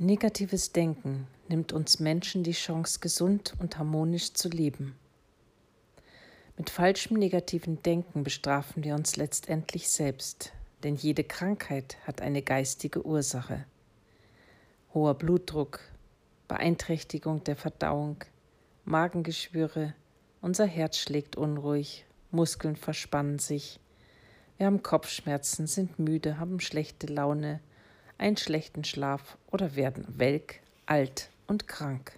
Negatives Denken nimmt uns Menschen die Chance, gesund und harmonisch zu leben. Mit falschem negativen Denken bestrafen wir uns letztendlich selbst, denn jede Krankheit hat eine geistige Ursache. Hoher Blutdruck, Beeinträchtigung der Verdauung, Magengeschwüre, unser Herz schlägt unruhig, Muskeln verspannen sich, wir haben Kopfschmerzen, sind müde, haben schlechte Laune, einen schlechten Schlaf oder werden welk, alt und krank.